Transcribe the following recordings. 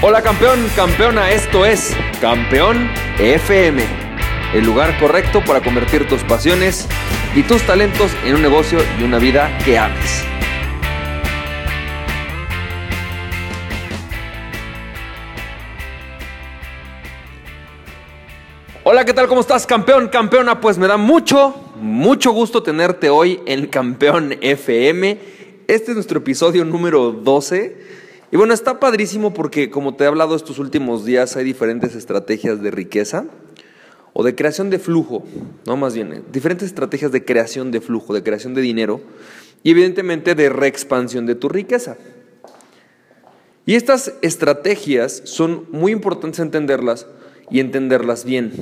Hola campeón, campeona, esto es Campeón FM, el lugar correcto para convertir tus pasiones y tus talentos en un negocio y una vida que ames. Hola, ¿qué tal? ¿Cómo estás, campeón, campeona? Pues me da mucho, mucho gusto tenerte hoy en Campeón FM. Este es nuestro episodio número 12 y bueno, está padrísimo porque como te he hablado estos últimos días, hay diferentes estrategias de riqueza o de creación de flujo, no más bien, eh, diferentes estrategias de creación de flujo, de creación de dinero y evidentemente de reexpansión de tu riqueza. Y estas estrategias son muy importantes entenderlas y entenderlas bien.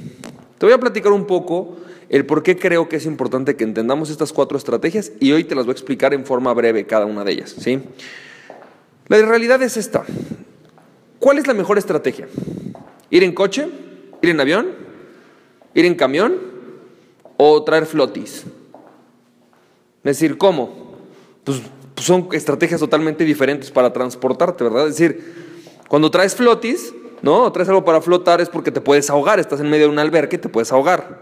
Te voy a platicar un poco el por qué creo que es importante que entendamos estas cuatro estrategias y hoy te las voy a explicar en forma breve cada una de ellas, ¿sí? La realidad es esta. ¿Cuál es la mejor estrategia? ¿Ir en coche? ¿Ir en avión? ¿Ir en camión? ¿O traer flotis? Es decir, ¿cómo? Pues, pues, son estrategias totalmente diferentes para transportarte, ¿verdad? Es decir, cuando traes flotis, ¿no? O traes algo para flotar es porque te puedes ahogar, estás en medio de un albergue y te puedes ahogar.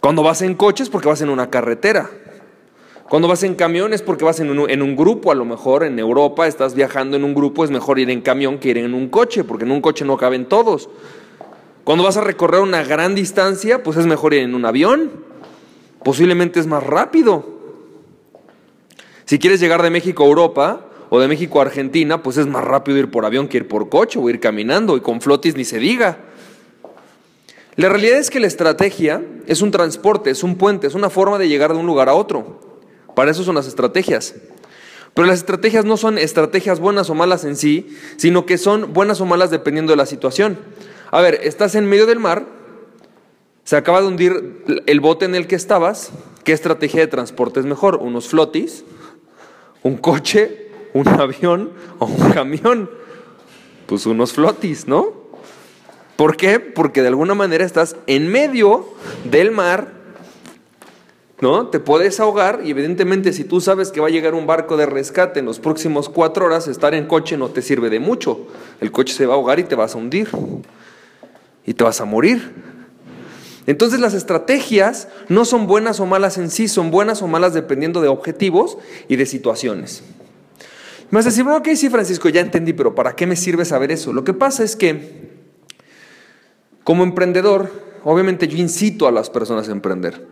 Cuando vas en coche es porque vas en una carretera. Cuando vas en camión es porque vas en un, grupo, a lo mejor en Europa estás viajando en un grupo, es mejor ir en camión que ir en un coche, porque en un coche no caben todos. Cuando vas a recorrer una gran distancia, pues es mejor ir en un avión, posiblemente es más rápido. Si quieres llegar de México a Europa o de México a Argentina, pues es más rápido ir por avión que ir por coche o ir caminando y con flotis ni se diga. La realidad es que la estrategia es un transporte, es un puente, es una forma de llegar de un lugar a otro. Para eso son las estrategias. Pero las estrategias no son estrategias buenas o malas en sí, sino que son buenas o malas dependiendo de la situación. A ver, estás en medio del mar, se acaba de hundir el bote en el que estabas, ¿qué estrategia de transporte es mejor? ¿Unos flotis? ¿Un coche? ¿Un avión? ¿O un camión? Pues unos flotis, ¿no? ¿Por qué? Porque de alguna manera estás en medio del mar ¿no? Te puedes ahogar y evidentemente si tú sabes que va a llegar un barco de rescate en los próximos cuatro horas, estar en coche no te sirve de mucho. El coche se va a ahogar y te vas a hundir y te vas a morir. Entonces las estrategias no son buenas o malas en sí, son buenas o malas dependiendo de objetivos y de situaciones. Me vas a decir, bueno, ok, sí, Francisco, ya entendí, pero ¿para qué me sirve saber eso? Lo que pasa es que como emprendedor, obviamente yo incito a las personas a emprender.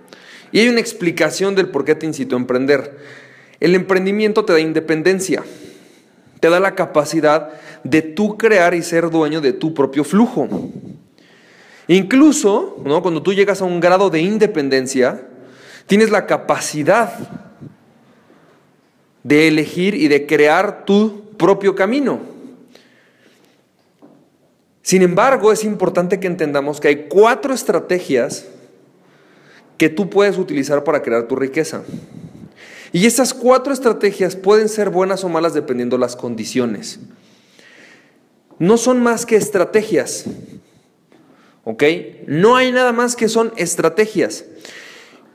Y hay una explicación del por qué te incito a emprender. El emprendimiento te da independencia, te da la capacidad de tú crear y ser dueño de tu propio flujo. Incluso, ¿no? cuando tú llegas a un grado de independencia, tienes la capacidad de elegir y de crear tu propio camino. Sin embargo, es importante que entendamos que hay cuatro estrategias que tú puedes utilizar para crear tu riqueza. Y esas cuatro estrategias pueden ser buenas o malas dependiendo las condiciones. No son más que estrategias. ¿Ok? No hay nada más que son estrategias.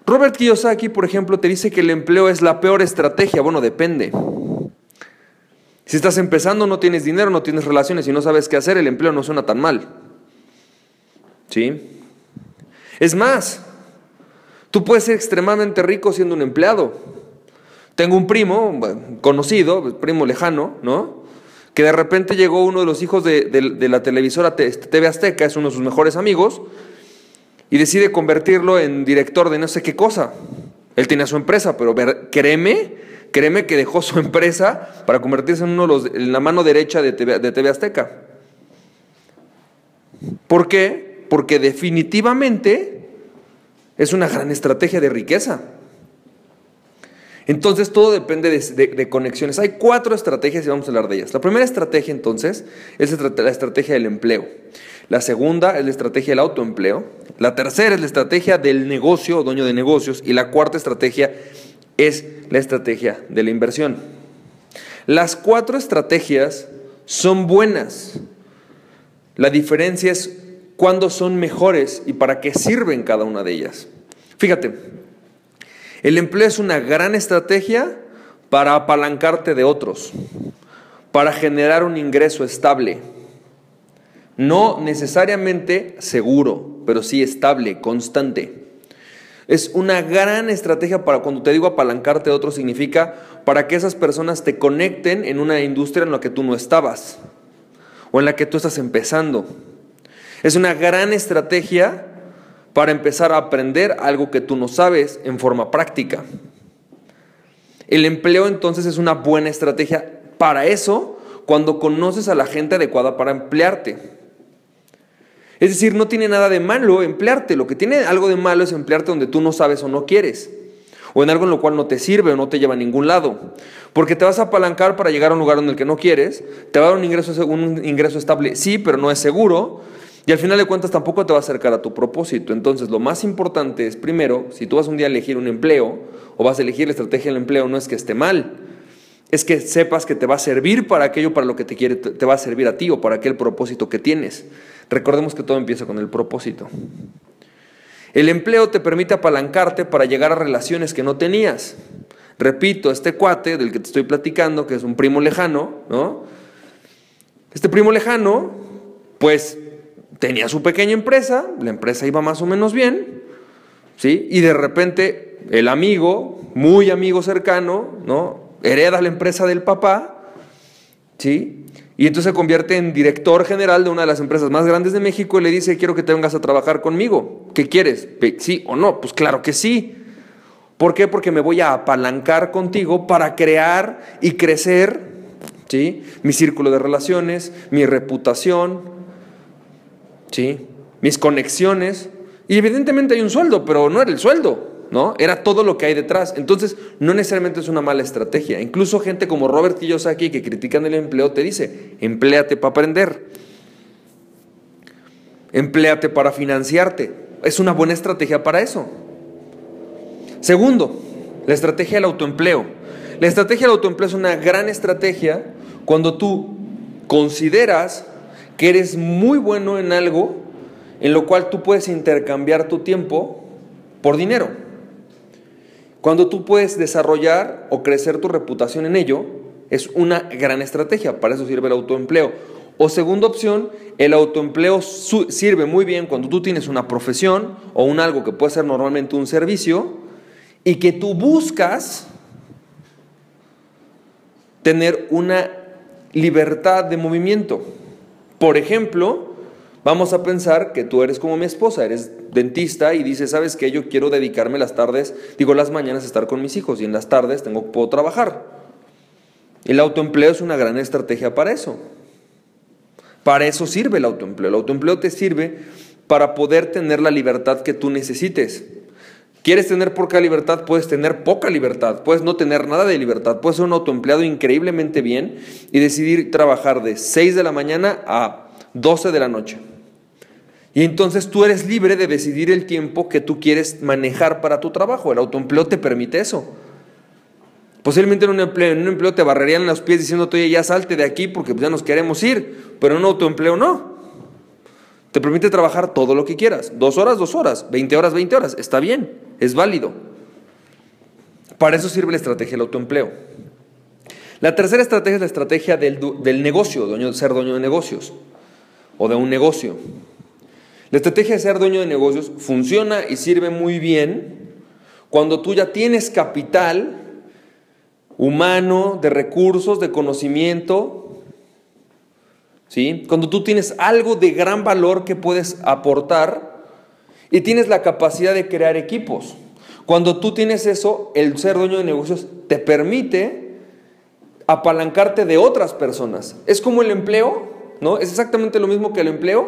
Robert Kiyosaki, por ejemplo, te dice que el empleo es la peor estrategia. Bueno, depende. Si estás empezando, no tienes dinero, no tienes relaciones y no sabes qué hacer, el empleo no suena tan mal. ¿Sí? Es más, Tú puedes ser extremadamente rico siendo un empleado. Tengo un primo conocido, primo lejano, ¿no? Que de repente llegó uno de los hijos de, la televisora TV Azteca, es uno de sus mejores amigos, y decide convertirlo en director de no sé qué cosa. Él tenía su empresa, pero créeme, créeme que dejó su empresa para convertirse en uno de los, en la mano derecha de TV, de TV Azteca. ¿Por qué? Porque definitivamente es una gran estrategia de riqueza. Entonces todo depende de, conexiones. Hay cuatro estrategias y vamos a hablar de ellas. La primera estrategia entonces es la estrategia del empleo. La segunda es la estrategia del autoempleo. La tercera es la estrategia del negocio o dueño de negocios. Y la cuarta estrategia es la estrategia de la inversión. Las cuatro estrategias son buenas. La diferencia es cuándo son mejores y para qué sirven cada una de ellas. Fíjate, el empleo es una gran estrategia para apalancarte de otros, para generar un ingreso estable. No necesariamente seguro, pero sí estable, constante. Es una gran estrategia para cuando te digo apalancarte de otro, significa para que esas personas te conecten en una industria en la que tú no estabas o en la que tú estás empezando. Es una gran estrategia para empezar a aprender algo que tú no sabes en forma práctica. El empleo entonces es una buena estrategia para eso cuando conoces a la gente adecuada para emplearte. Es decir, no tiene nada de malo emplearte, lo que tiene algo de malo es emplearte donde tú no sabes o no quieres, o en algo en lo cual no te sirve o no te lleva a ningún lado, porque te vas a apalancar para llegar a un lugar en el que no quieres, te va a dar un ingreso, un ingreso estable, sí, pero no es seguro, y al final de cuentas tampoco te va a acercar a tu propósito. Entonces lo más importante es, primero, si tú vas un día a elegir un empleo o vas a elegir la estrategia del empleo, no es que esté mal, es que sepas que te va a servir para aquello para lo que te quiere, te va a servir a ti o para aquel propósito que tienes. Recordemos que todo empieza con el propósito. El empleo te permite apalancarte para llegar a relaciones que no tenías. Repito, este cuate del que te estoy platicando, que es un primo lejano, ¿no? Este primo lejano, pues tenía su pequeña empresa, la empresa iba más o menos bien, ¿sí? Y de repente el amigo, muy amigo cercano, ¿no? Hereda la empresa del papá, ¿sí? Y entonces se convierte en director general de una de las empresas más grandes de México y le dice, quiero que te vengas a trabajar conmigo. ¿Qué quieres? ¿Sí o no? Pues claro que sí. ¿Por qué? Porque me voy a apalancar contigo para crear y crecer ¿sí? mi círculo de relaciones, mi reputación, ¿sí? mis conexiones. Y evidentemente hay un sueldo, pero no era el sueldo. ¿no? Era todo lo que hay detrás. Entonces, no necesariamente es una mala estrategia. Incluso gente como Robert Kiyosaki que critican el empleo te dice, empléate para aprender. Empléate para financiarte. Es una buena estrategia para eso. Segundo, la estrategia del autoempleo. La estrategia del autoempleo es una gran estrategia cuando tú consideras que eres muy bueno en algo en lo cual tú puedes intercambiar tu tiempo por dinero. Cuando tú puedes desarrollar o crecer tu reputación en ello, es una gran estrategia, para eso sirve el autoempleo. O segunda opción, el autoempleo sirve muy bien cuando tú tienes una profesión o un algo que puede ser normalmente un servicio y que tú buscas tener una libertad de movimiento. Por ejemplo, Vamos a pensar que tú eres como mi esposa, eres dentista y dices, ¿sabes qué? Yo quiero dedicarme las tardes, digo las mañanas a estar con mis hijos y en las tardes tengo, puedo trabajar. El autoempleo es una gran estrategia para eso. Para eso sirve el autoempleo. El autoempleo te sirve para poder tener la libertad que tú necesites. ¿Quieres tener poca libertad? Puedes tener poca libertad. Puedes no tener nada de libertad. Puedes ser un autoempleado increíblemente bien y decidir trabajar de 6 de la mañana a 12 de la noche. Y entonces tú eres libre de decidir el tiempo que tú quieres manejar para tu trabajo. El autoempleo te permite eso. Posiblemente en un empleo, en un empleo te barrerían los pies diciendo, oye, ya salte de aquí porque ya nos queremos ir, pero en un autoempleo no. Te permite trabajar todo lo que quieras. Dos horas, dos horas. Veinte horas, veinte horas. Está bien, es válido. Para eso sirve la estrategia del autoempleo. La tercera estrategia es la estrategia del, del negocio, ser dueño de negocios o de un negocio. La estrategia de ser dueño de negocios funciona y sirve muy bien cuando tú ya tienes capital humano, de recursos, de conocimiento, ¿sí? Cuando tú tienes algo de gran valor que puedes aportar y tienes la capacidad de crear equipos. Cuando tú tienes eso, el ser dueño de negocios te permite apalancarte de otras personas. Es como el empleo, ¿no? Es exactamente lo mismo que el empleo,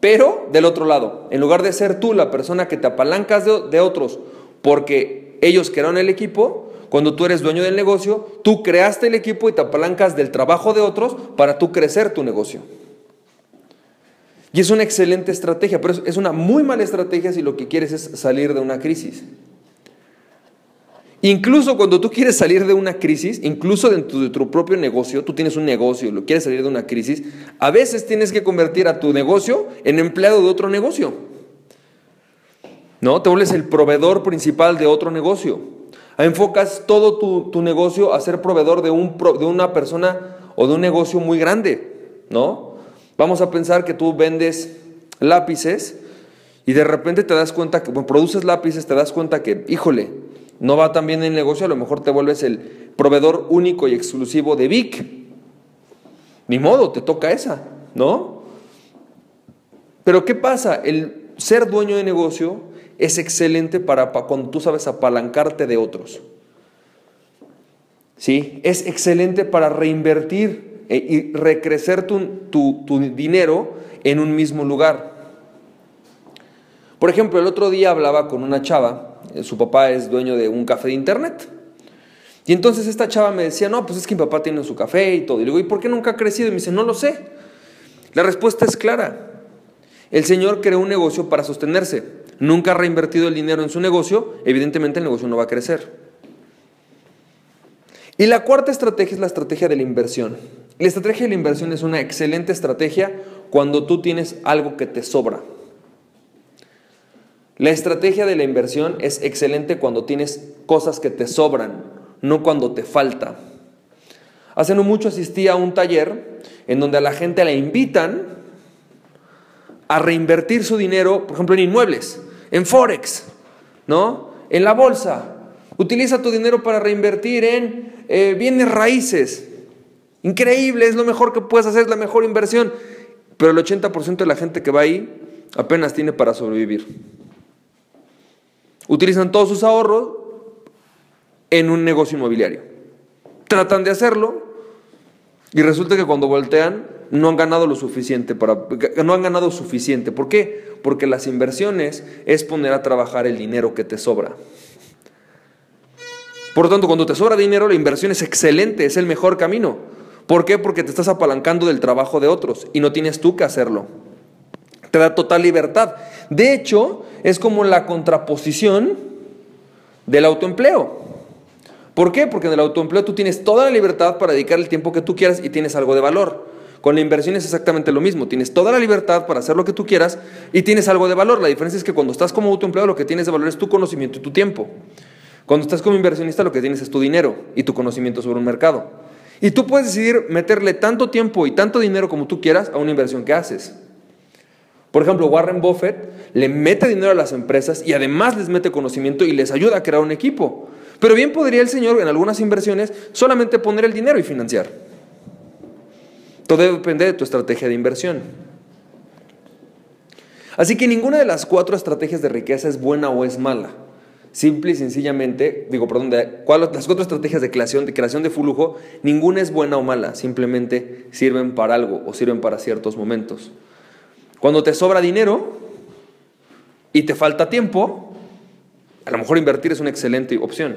pero del otro lado. En lugar de ser tú la persona que te apalancas de, otros porque ellos crearon el equipo, cuando tú eres dueño del negocio, tú creaste el equipo y te apalancas del trabajo de otros para tú crecer tu negocio. Y es una excelente estrategia, pero es una muy mala estrategia si lo que quieres es salir de una crisis. Incluso cuando tú quieres salir de una crisis, incluso dentro de tu propio negocio, tú tienes un negocio, lo quieres salir de una crisis, a veces tienes que convertir a tu negocio en empleado de otro negocio. ¿No? Te vuelves el proveedor principal de otro negocio. Enfocas todo tu, negocio a ser proveedor de, un, de una persona o de un negocio muy grande, ¿no? Vamos a pensar que tú vendes lápices y de repente te das cuenta que bueno, produces lápices, te das cuenta que, híjole, no va tan bien el negocio, a lo mejor te vuelves el proveedor único y exclusivo de Vic. Ni modo, te toca esa, ¿no? Pero ¿qué pasa? El ser dueño de negocio es excelente para, cuando tú sabes apalancarte de otros. ¿Sí? Es excelente para reinvertir eh, y recrecer tu, tu dinero en un mismo lugar. Por ejemplo, el otro día hablaba con una chava, eh, su papá es dueño de un café de internet. Y entonces esta chava me decía, no, pues es que mi papá tiene su café y todo. Y le digo, ¿y por qué nunca ha crecido? Y me dice, no lo sé. La respuesta es clara. El señor creó un negocio para sostenerse. Nunca ha reinvertido el dinero en su negocio. Evidentemente el negocio no va a crecer. Y la cuarta estrategia es la estrategia de la inversión. La estrategia de la inversión es una excelente estrategia cuando tú tienes algo que te sobra. La estrategia de la inversión es excelente cuando tienes cosas que te sobran, no cuando te falta. Hace no mucho asistí a un taller en donde a la gente la invitan a reinvertir su dinero, por ejemplo, en inmuebles, en Forex, ¿no? En la bolsa. Utiliza tu dinero para reinvertir en eh, bienes raíces. Increíble, es lo mejor que puedes hacer, es la mejor inversión. Pero el 80% de la gente que va ahí apenas tiene para sobrevivir. Utilizan todos sus ahorros en un negocio inmobiliario. Tratan de hacerlo y resulta que cuando voltean no han ganado lo suficiente para no han ganado suficiente. ¿Por qué? Porque las inversiones es poner a trabajar el dinero que te sobra. Por lo tanto, cuando te sobra dinero, la inversión es excelente, es el mejor camino. ¿Por qué? Porque te estás apalancando del trabajo de otros y no tienes tú que hacerlo. Te da total libertad. De hecho, es como la contraposición del autoempleo. ¿Por qué? Porque en el autoempleo tú tienes toda la libertad para dedicar el tiempo que tú quieras y tienes algo de valor. Con la inversión es exactamente lo mismo. Tienes toda la libertad para hacer lo que tú quieras y tienes algo de valor. La diferencia es que cuando estás como autoempleado lo que tienes de valor es tu conocimiento y tu tiempo. Cuando estás como inversionista lo que tienes es tu dinero y tu conocimiento sobre un mercado. Y tú puedes decidir meterle tanto tiempo y tanto dinero como tú quieras a una inversión que haces. Por ejemplo, Warren Buffett le mete dinero a las empresas y además les mete conocimiento y les ayuda a crear un equipo. Pero bien podría el señor en algunas inversiones solamente poner el dinero y financiar. Todo depende de tu estrategia de inversión. Así que ninguna de las cuatro estrategias de riqueza es buena o es mala. Simple y sencillamente, digo, perdón, de, las cuatro estrategias de creación de flujo, ninguna es buena o mala, simplemente sirven para algo o sirven para ciertos momentos. Cuando te sobra dinero y te falta tiempo, a lo mejor invertir es una excelente opción.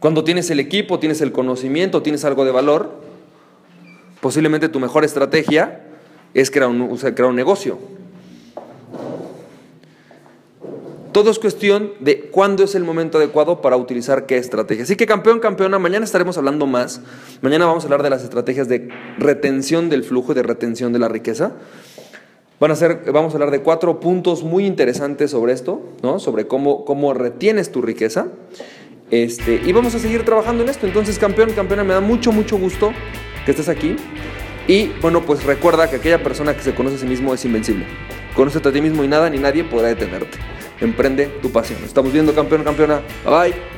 Cuando tienes el equipo, tienes el conocimiento, tienes algo de valor, posiblemente tu mejor estrategia es crear un, crear un negocio. Todo es cuestión de cuándo es el momento adecuado para utilizar qué estrategia. Así que campeón, campeona, mañana estaremos hablando más. Mañana vamos a hablar de las estrategias de retención del flujo y de retención de la riqueza. Van a ser, vamos a hablar de cuatro puntos muy interesantes sobre esto, ¿no? sobre cómo, cómo retienes tu riqueza. Este, y vamos a seguir trabajando en esto. Entonces, campeón, campeona, me da mucho, mucho gusto que estés aquí. Y bueno, pues recuerda que aquella persona que se conoce a sí mismo es invencible. Conócete a ti mismo y nada ni nadie podrá detenerte. Emprende tu pasión. Estamos viendo campeón, campeona. Bye bye.